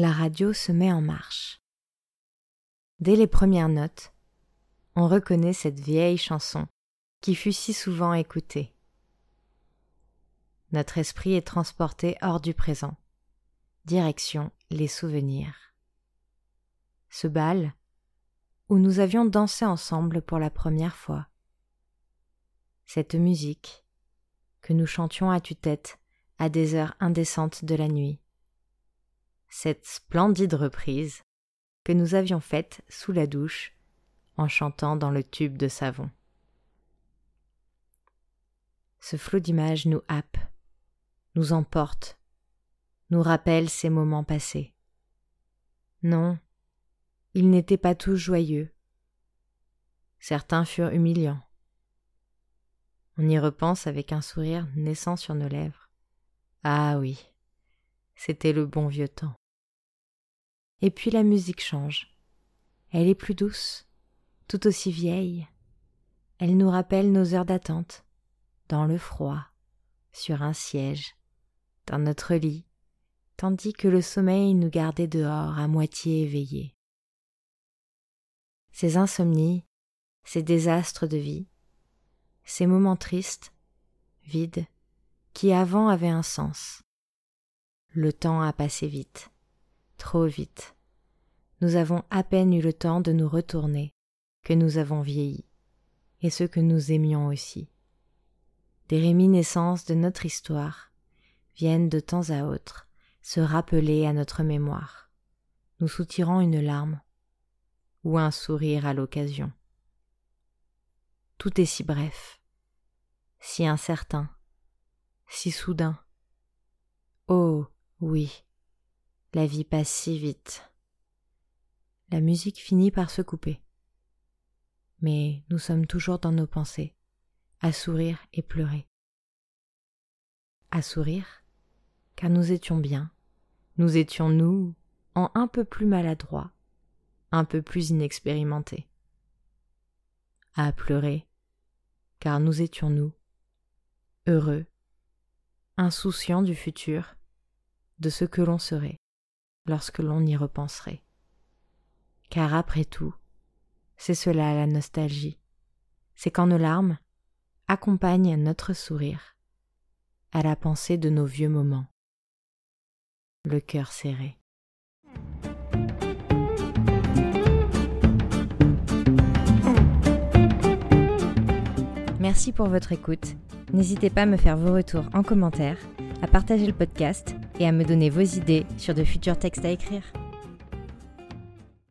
La radio se met en marche. Dès les premières notes, on reconnaît cette vieille chanson qui fut si souvent écoutée. Notre esprit est transporté hors du présent, direction les souvenirs. Ce bal, où nous avions dansé ensemble pour la première fois. Cette musique, que nous chantions à tue-tête à des heures indécentes de la nuit cette splendide reprise que nous avions faite sous la douche en chantant dans le tube de savon. Ce flot d'images nous happe, nous emporte, nous rappelle ces moments passés. Non, ils n'étaient pas tous joyeux. Certains furent humiliants. On y repense avec un sourire naissant sur nos lèvres. Ah oui, c'était le bon vieux temps. Et puis la musique change. Elle est plus douce, tout aussi vieille. Elle nous rappelle nos heures d'attente, dans le froid, sur un siège, dans notre lit, tandis que le sommeil nous gardait dehors à moitié éveillés. Ces insomnies, ces désastres de vie, ces moments tristes, vides, qui avant avaient un sens, le temps a passé vite, trop vite. Nous avons à peine eu le temps de nous retourner, que nous avons vieilli, et ce que nous aimions aussi. Des réminiscences de notre histoire viennent de temps à autre se rappeler à notre mémoire, nous soutirant une larme ou un sourire à l'occasion. Tout est si bref, si incertain, si soudain. Oh, oui, la vie passe si vite. La musique finit par se couper. Mais nous sommes toujours dans nos pensées, à sourire et pleurer. À sourire, car nous étions bien, nous étions nous, en un peu plus maladroits, un peu plus inexpérimentés. À pleurer, car nous étions nous, heureux, insouciants du futur, de ce que l'on serait lorsque l'on y repenserait. Car après tout, c'est cela la nostalgie. C'est quand nos larmes accompagnent notre sourire à la pensée de nos vieux moments. Le cœur serré. Merci pour votre écoute. N'hésitez pas à me faire vos retours en commentaire, à partager le podcast et à me donner vos idées sur de futurs textes à écrire.